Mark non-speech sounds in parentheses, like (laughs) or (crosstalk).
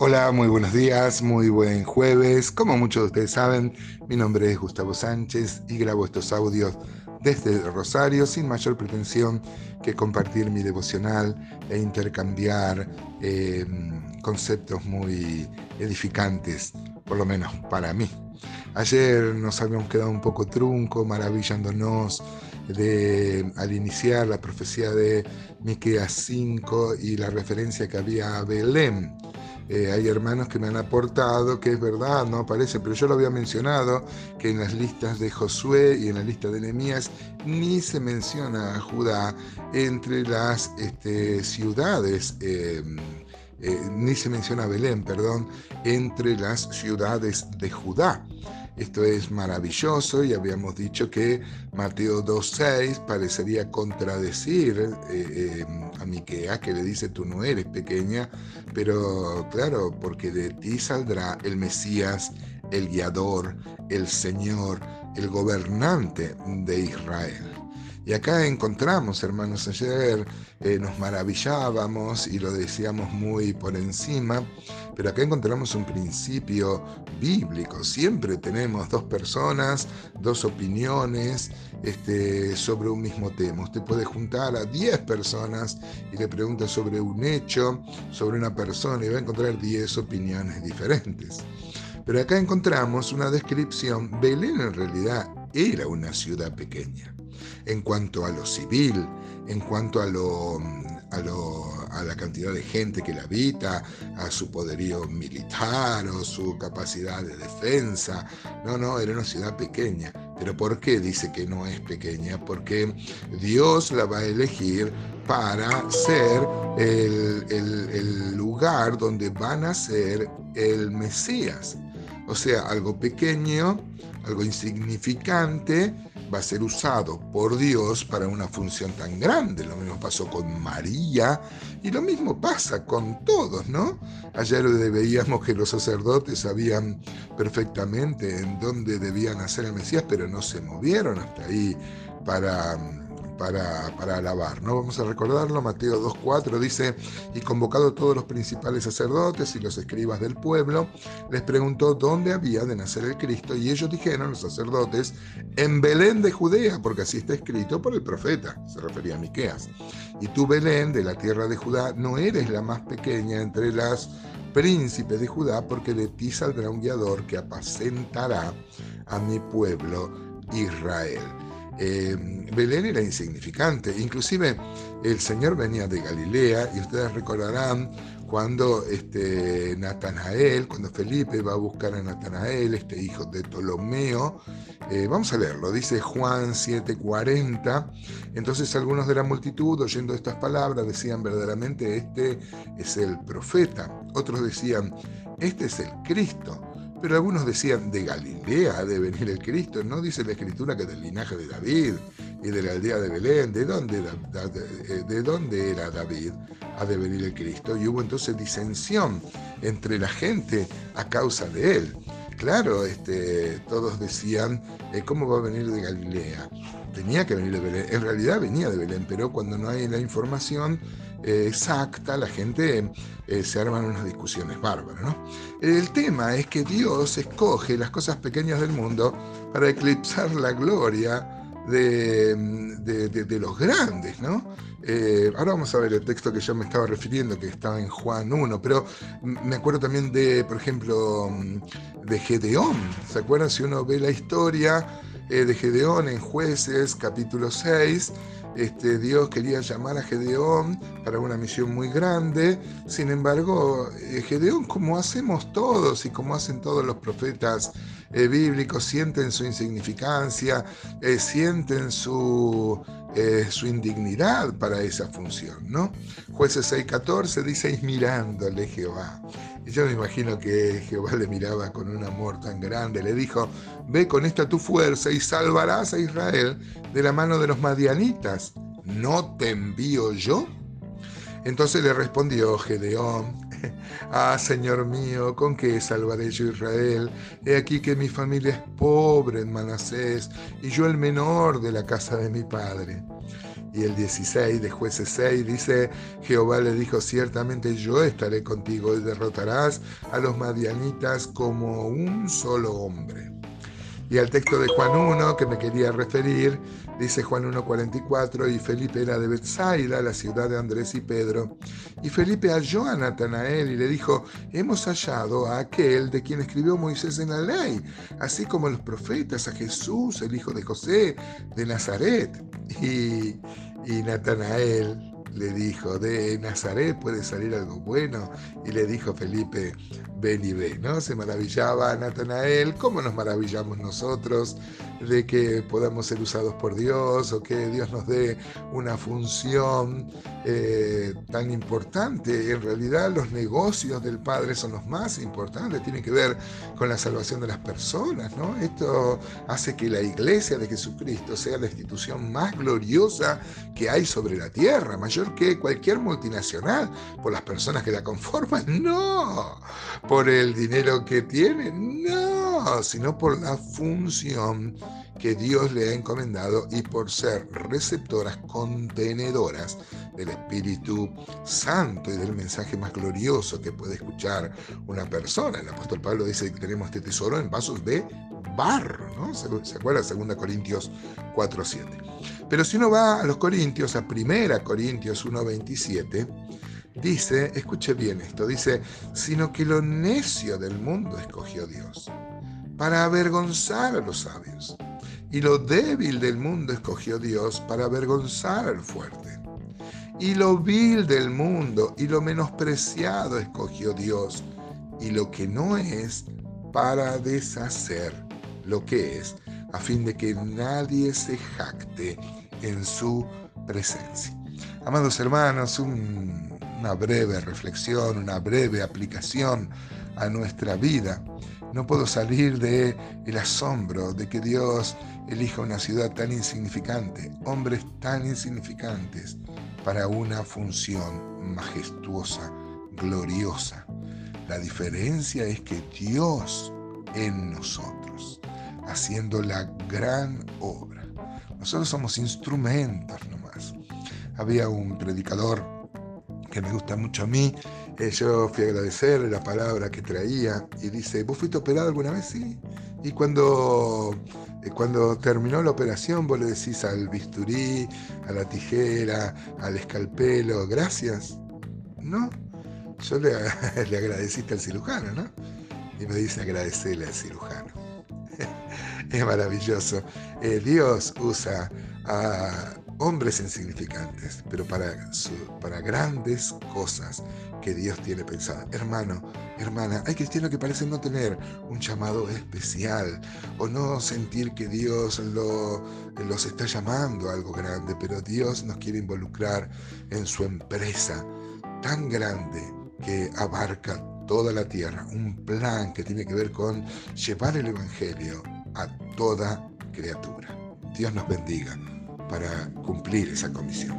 Hola, muy buenos días, muy buen jueves. Como muchos de ustedes saben, mi nombre es Gustavo Sánchez y grabo estos audios desde Rosario sin mayor pretensión que compartir mi devocional e intercambiar eh, conceptos muy edificantes, por lo menos para mí. Ayer nos habíamos quedado un poco trunco, maravillándonos de, al iniciar la profecía de Miqueas 5 y la referencia que había a Belén eh, hay hermanos que me han aportado que es verdad, no aparece, pero yo lo había mencionado, que en las listas de Josué y en la lista de Nehemías ni se menciona a Judá entre las este, ciudades. Eh, eh, ni se menciona Belén, perdón, entre las ciudades de Judá. Esto es maravilloso y habíamos dicho que Mateo 2.6 parecería contradecir eh, eh, a Miquea que le dice tú no eres pequeña, pero claro, porque de ti saldrá el Mesías, el guiador, el Señor, el gobernante de Israel. Y acá encontramos, hermanos, ayer eh, nos maravillábamos y lo decíamos muy por encima, pero acá encontramos un principio bíblico. Siempre tenemos dos personas, dos opiniones este, sobre un mismo tema. Usted puede juntar a 10 personas y le pregunta sobre un hecho, sobre una persona y va a encontrar 10 opiniones diferentes. Pero acá encontramos una descripción. Belén en realidad era una ciudad pequeña en cuanto a lo civil, en cuanto a lo, a, la cantidad de gente que la habita, a su poderío militar o su capacidad de defensa. No, no, era una ciudad pequeña. Pero ¿por qué dice que no es pequeña? Porque Dios la va a elegir para ser el, el lugar donde van a ser el Mesías. O sea, algo pequeño, algo insignificante, va a ser usado por Dios para una función tan grande. Lo mismo pasó con María y lo mismo pasa con todos, ¿no? Ayer veíamos que los sacerdotes sabían perfectamente en dónde debían hacer el Mesías, pero no se movieron hasta ahí para para, para alabar. ¿no? Vamos a recordarlo, Mateo 2.4 dice, y convocado todos los principales sacerdotes y los escribas del pueblo, les preguntó dónde había de nacer el Cristo, y ellos dijeron, los sacerdotes, en Belén de Judea, porque así está escrito por el profeta, se refería a Miqueas. Y tú, Belén, de la tierra de Judá, no eres la más pequeña entre las príncipes de Judá, porque de ti saldrá un guiador que apacentará a mi pueblo Israel. Eh, Belén era insignificante, inclusive el Señor venía de Galilea y ustedes recordarán cuando este, Natanael, cuando Felipe va a buscar a Natanael, este hijo de Ptolomeo, eh, vamos a leerlo, dice Juan 7:40, entonces algunos de la multitud oyendo estas palabras decían verdaderamente este es el profeta, otros decían este es el Cristo. Pero algunos decían, de Galilea ha de venir el Cristo. No dice la escritura que del linaje de David y de la aldea de Belén. ¿De dónde, eh, de dónde era David? Ha de venir el Cristo. Y hubo entonces disensión entre la gente a causa de él. Claro, este, todos decían, eh, ¿cómo va a venir de Galilea? Tenía que venir de Belén. En realidad venía de Belén, pero cuando no hay la información, eh, exacta, la gente eh, se arman unas discusiones bárbaras. ¿no? El tema es que Dios escoge las cosas pequeñas del mundo para eclipsar la gloria de, de, los grandes, ¿no? Eh, ahora vamos a ver el texto que yo me estaba refiriendo, que estaba en Juan 1, pero me acuerdo también de, por ejemplo, de Gedeón. ¿Se acuerdan si uno ve la historia de Gedeón en Jueces capítulo 6? Este, Dios quería llamar a Gedeón para una misión muy grande. Sin embargo, eh, Gedeón, como hacemos todos y como hacen todos los profetas eh, bíblicos, sienten su insignificancia, eh, sienten su, su indignidad para esa función. ¿no? Jueces 6:14 dice, mirándole Jehová. Y yo me imagino que Jehová le miraba con un amor tan grande, le dijo, ve con esta tu fuerza y salvarás a Israel de la mano de los madianitas. ¿No te envío yo? Entonces le respondió Gedeón, (laughs) Ah, Señor mío, ¿con qué salvaré yo Israel? He aquí que mi familia es pobre en Manasés y yo el menor de la casa de mi padre. Y el 16 de jueces 6 dice, Jehová le dijo, ciertamente yo estaré contigo y derrotarás a los madianitas como un solo hombre. Y al texto de Juan 1 que me quería referir, dice Juan 1.44, y Felipe era de Bethsaida, la ciudad de Andrés y Pedro. Y Felipe halló a Natanael y le dijo, hemos hallado a aquel de quien escribió Moisés en la ley, así como los profetas, a Jesús, el hijo de José, de Nazaret. Y, y Natanael le dijo, de Nazaret puede salir algo bueno. Y le dijo Felipe, ven y ve, ¿no? Se maravillaba Natanael, ¿cómo nos maravillamos nosotros de que podamos ser usados por Dios o que Dios nos dé una función eh, tan importante? En realidad los negocios del Padre son los más importantes, tienen que ver con la salvación de las personas, ¿no? Esto hace que la iglesia de Jesucristo sea la institución más gloriosa que hay sobre la tierra, mayor que cualquier multinacional, por las personas que la conforman, (laughs) no por el dinero que tiene, no, sino por la función que Dios le ha encomendado y por ser receptoras contenedoras del Espíritu Santo y del mensaje más glorioso que puede escuchar una persona. El apóstol Pablo dice que tenemos este tesoro en vasos de barro, ¿no? ¿Se, acuerda? 2 Corintios 4.7. Pero si uno va a los Corintios, a 1 Corintios 1.27, Dice, escuche bien esto, dice, sino que lo necio del mundo escogió Dios para avergonzar a los sabios. Y lo débil del mundo escogió Dios para avergonzar al fuerte. Y lo vil del mundo y lo menospreciado escogió Dios. Y lo que no es para deshacer lo que es, a fin de que nadie se jacte en su presencia. Amados hermanos, un una breve reflexión, una breve aplicación a nuestra vida. No puedo salir de el asombro de que Dios elija una ciudad tan insignificante, hombres tan insignificantes para una función majestuosa, gloriosa. La diferencia es que Dios en nosotros, haciendo la gran obra. Nosotros somos instrumentos nomás. Había un predicador que me gusta mucho a mí. Eh, yo fui a agradecer la palabra que traía y dice, ¿vos fuiste operado alguna vez? Sí. Y cuando, eh, cuando terminó la operación, vos le decís al bisturí, a la tijera, al escalpelo, gracias. No, yo le, (laughs) le agradeciste al cirujano, ¿no? Y me dice agradecerle al cirujano. (laughs) es maravilloso. Eh, Dios usa a hombres insignificantes, pero para, para grandes cosas que Dios tiene pensado. Hermano, hermana, hay cristianos que parecen no tener un llamado especial o no sentir que Dios lo, los está llamando a algo grande, pero Dios nos quiere involucrar en su empresa tan grande que abarca toda la tierra, un plan que tiene que ver con llevar el Evangelio a toda criatura. Dios nos bendiga para cumplir esa comisión.